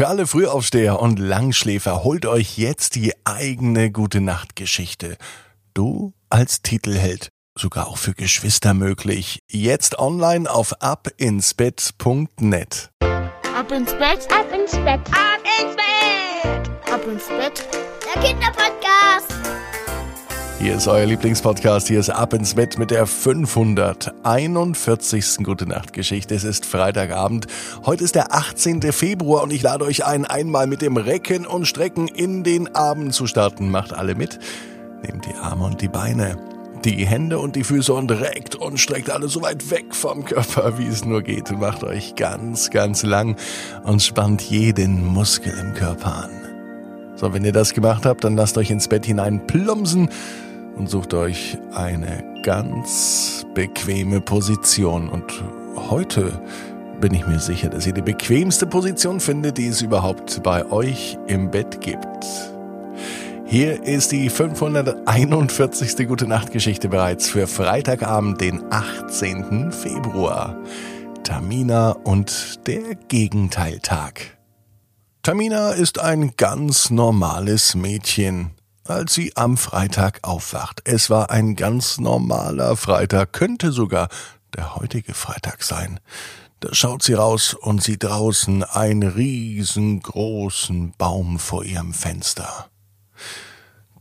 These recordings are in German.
Für alle Frühaufsteher und Langschläfer holt euch jetzt die eigene gute Nachtgeschichte. Du als Titelheld, sogar auch für Geschwister möglich. Jetzt online auf abinsbett.net. Ab ins Bett, Ab ins Bett, Ab ins Bett! ab ins Bett. Der Kinderpodcast. Hier ist euer Lieblingspodcast. Hier ist Ab ins Bett mit der 541. Gute Nacht Geschichte. Es ist Freitagabend. Heute ist der 18. Februar und ich lade euch ein, einmal mit dem Recken und Strecken in den Abend zu starten. Macht alle mit. Nehmt die Arme und die Beine, die Hände und die Füße und reckt und streckt alle so weit weg vom Körper, wie es nur geht. Und macht euch ganz, ganz lang und spannt jeden Muskel im Körper an. So, wenn ihr das gemacht habt, dann lasst euch ins Bett hinein plumpsen und sucht euch eine ganz bequeme Position. Und heute bin ich mir sicher, dass ihr die bequemste Position findet, die es überhaupt bei euch im Bett gibt. Hier ist die 541. Gute Nacht Geschichte bereits für Freitagabend, den 18. Februar. Tamina und der Gegenteiltag. Tamina ist ein ganz normales Mädchen. Als sie am Freitag aufwacht. Es war ein ganz normaler Freitag, könnte sogar der heutige Freitag sein. Da schaut sie raus und sieht draußen einen riesengroßen Baum vor ihrem Fenster.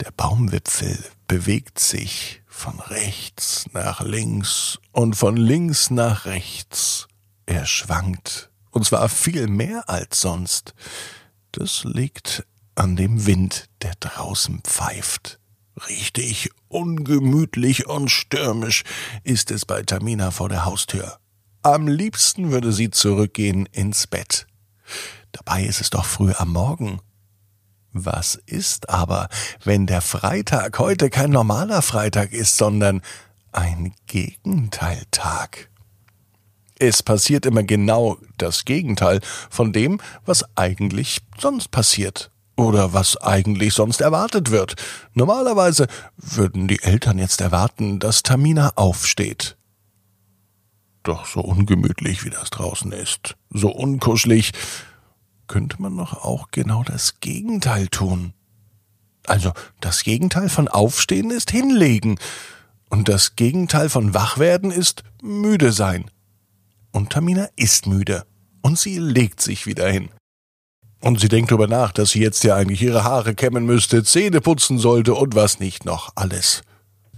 Der Baumwipfel bewegt sich von rechts nach links und von links nach rechts. Er schwankt, und zwar viel mehr als sonst. Das liegt an dem Wind, der draußen pfeift. Richtig ungemütlich und stürmisch ist es bei Tamina vor der Haustür. Am liebsten würde sie zurückgehen ins Bett. Dabei ist es doch früh am Morgen. Was ist aber, wenn der Freitag heute kein normaler Freitag ist, sondern ein Gegenteiltag? Es passiert immer genau das Gegenteil von dem, was eigentlich sonst passiert oder was eigentlich sonst erwartet wird. Normalerweise würden die Eltern jetzt erwarten, dass Tamina aufsteht. Doch so ungemütlich wie das draußen ist, so unkuschelig, könnte man doch auch genau das Gegenteil tun. Also das Gegenteil von Aufstehen ist hinlegen und das Gegenteil von Wachwerden ist müde sein. Und Tamina ist müde und sie legt sich wieder hin. Und sie denkt darüber nach, dass sie jetzt ja eigentlich ihre Haare kämmen müsste, Zähne putzen sollte und was nicht noch alles.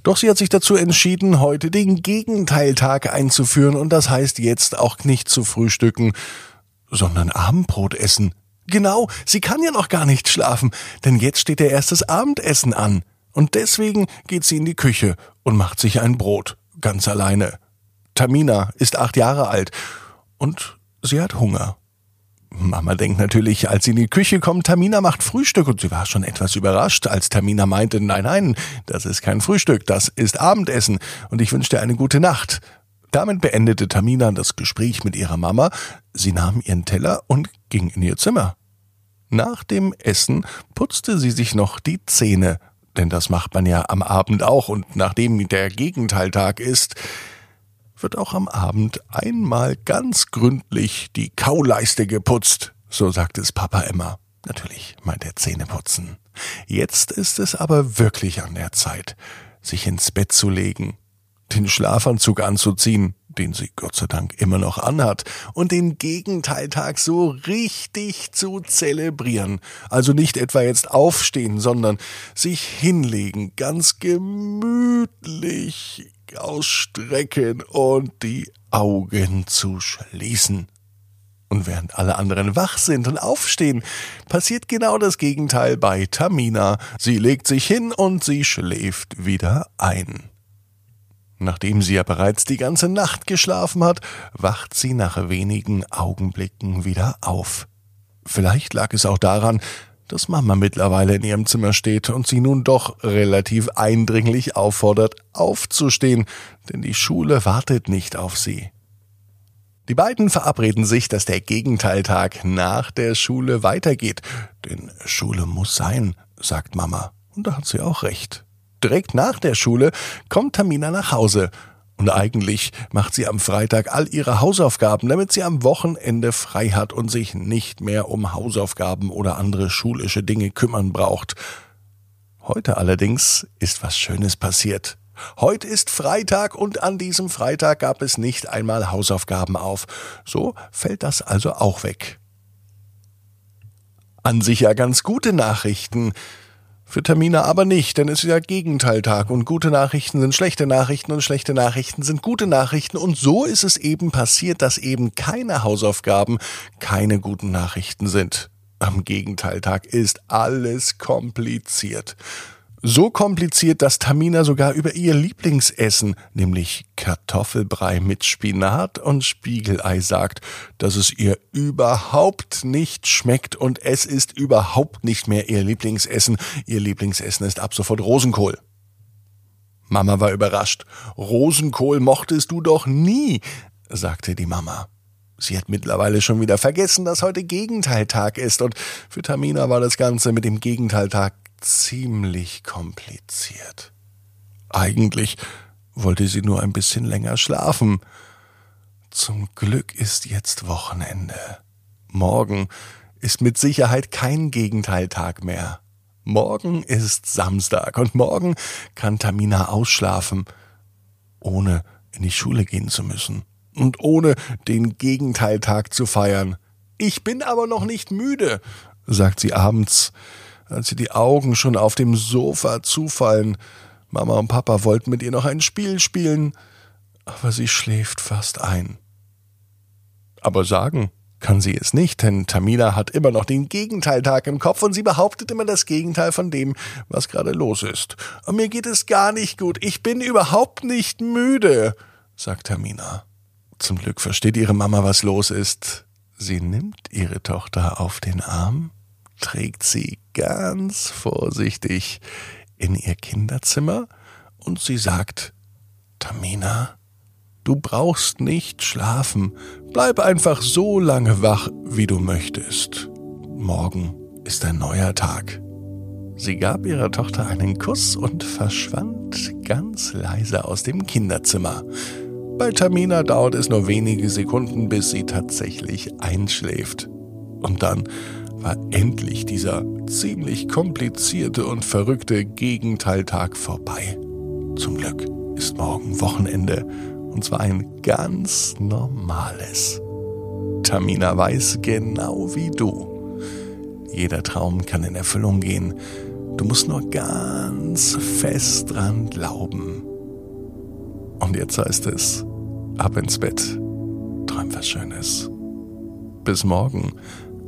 Doch sie hat sich dazu entschieden, heute den Gegenteiltag einzuführen und das heißt jetzt auch nicht zu frühstücken, sondern Abendbrot essen. Genau, sie kann ja noch gar nicht schlafen, denn jetzt steht ihr erstes Abendessen an. Und deswegen geht sie in die Küche und macht sich ein Brot, ganz alleine. Tamina ist acht Jahre alt und sie hat Hunger. Mama denkt natürlich, als sie in die Küche kommt, Tamina macht Frühstück und sie war schon etwas überrascht, als Tamina meinte, nein, nein, das ist kein Frühstück, das ist Abendessen und ich wünsche dir eine gute Nacht. Damit beendete Tamina das Gespräch mit ihrer Mama, sie nahm ihren Teller und ging in ihr Zimmer. Nach dem Essen putzte sie sich noch die Zähne, denn das macht man ja am Abend auch und nachdem der Gegenteiltag ist, wird auch am Abend einmal ganz gründlich die Kauleiste geputzt, so sagt es Papa immer. Natürlich meint er Zähneputzen. Jetzt ist es aber wirklich an der Zeit, sich ins Bett zu legen, den Schlafanzug anzuziehen, den sie Gott sei Dank immer noch anhat, und den Gegenteiltag so richtig zu zelebrieren. Also nicht etwa jetzt aufstehen, sondern sich hinlegen, ganz gemütlich ausstrecken und die Augen zu schließen. Und während alle anderen wach sind und aufstehen, passiert genau das Gegenteil bei Tamina. Sie legt sich hin und sie schläft wieder ein. Nachdem sie ja bereits die ganze Nacht geschlafen hat, wacht sie nach wenigen Augenblicken wieder auf. Vielleicht lag es auch daran, dass Mama mittlerweile in ihrem Zimmer steht und sie nun doch relativ eindringlich auffordert, aufzustehen, denn die Schule wartet nicht auf sie. Die beiden verabreden sich, dass der Gegenteiltag nach der Schule weitergeht, denn Schule muss sein, sagt Mama, und da hat sie auch recht. Direkt nach der Schule kommt Tamina nach Hause Und eigentlich macht sie am Freitag all ihre Hausaufgaben, damit sie am Wochenende frei hat und sich nicht mehr um Hausaufgaben oder andere schulische Dinge kümmern braucht. Heute allerdings ist was Schönes passiert. Heute ist Freitag und an diesem Freitag gab es nicht einmal Hausaufgaben auf. So fällt das also auch weg. An sich ja ganz gute Nachrichten. Für Tamina aber nicht, denn es ist ja Gegenteiltag und gute Nachrichten sind schlechte Nachrichten und schlechte Nachrichten sind gute Nachrichten und so ist es eben passiert, dass eben keine Hausaufgaben keine guten Nachrichten sind. Am Gegenteiltag ist alles kompliziert. So kompliziert, dass Tamina sogar über ihr Lieblingsessen, nämlich Kartoffelbrei mit Spinat und Spiegelei sagt, dass es ihr überhaupt nicht schmeckt und es ist überhaupt nicht mehr ihr Lieblingsessen. Ihr Lieblingsessen ist ab sofort Rosenkohl. Mama war überrascht. Rosenkohl mochtest du doch nie, sagte die Mama. Sie hat mittlerweile schon wieder vergessen, dass heute Gegenteiltag ist und für Tamina war das Ganze mit dem Gegenteiltag ziemlich kompliziert. Eigentlich wollte sie nur ein bisschen länger schlafen. Zum Glück ist jetzt Wochenende. Morgen ist mit Sicherheit kein Gegenteiltag mehr. Morgen ist Samstag und morgen kann Tamina ausschlafen, ohne in die Schule gehen zu müssen und ohne den Gegenteiltag zu feiern. Ich bin aber noch nicht müde, sagt sie abends, als ihr die Augen schon auf dem Sofa zufallen. Mama und Papa wollten mit ihr noch ein Spiel spielen, aber sie schläft fast ein. Aber sagen kann sie es nicht, denn Tamina hat immer noch den Gegenteiltag im Kopf und sie behauptet immer das Gegenteil von dem, was gerade los ist. Und mir geht es gar nicht gut. Ich bin überhaupt nicht müde, sagt Tamina. Zum Glück versteht ihre Mama, was los ist. Sie nimmt ihre Tochter auf den Arm trägt sie ganz vorsichtig in ihr Kinderzimmer und sie sagt, Tamina, du brauchst nicht schlafen, bleib einfach so lange wach, wie du möchtest. Morgen ist ein neuer Tag. Sie gab ihrer Tochter einen Kuss und verschwand ganz leise aus dem Kinderzimmer. Bei Tamina dauert es nur wenige Sekunden, bis sie tatsächlich einschläft. Und dann war endlich dieser ziemlich komplizierte und verrückte Gegenteiltag vorbei. Zum Glück ist morgen Wochenende und zwar ein ganz normales. Tamina weiß genau wie du. Jeder Traum kann in Erfüllung gehen. Du musst nur ganz fest dran glauben. Und jetzt heißt es, ab ins Bett, träum was Schönes. Bis morgen,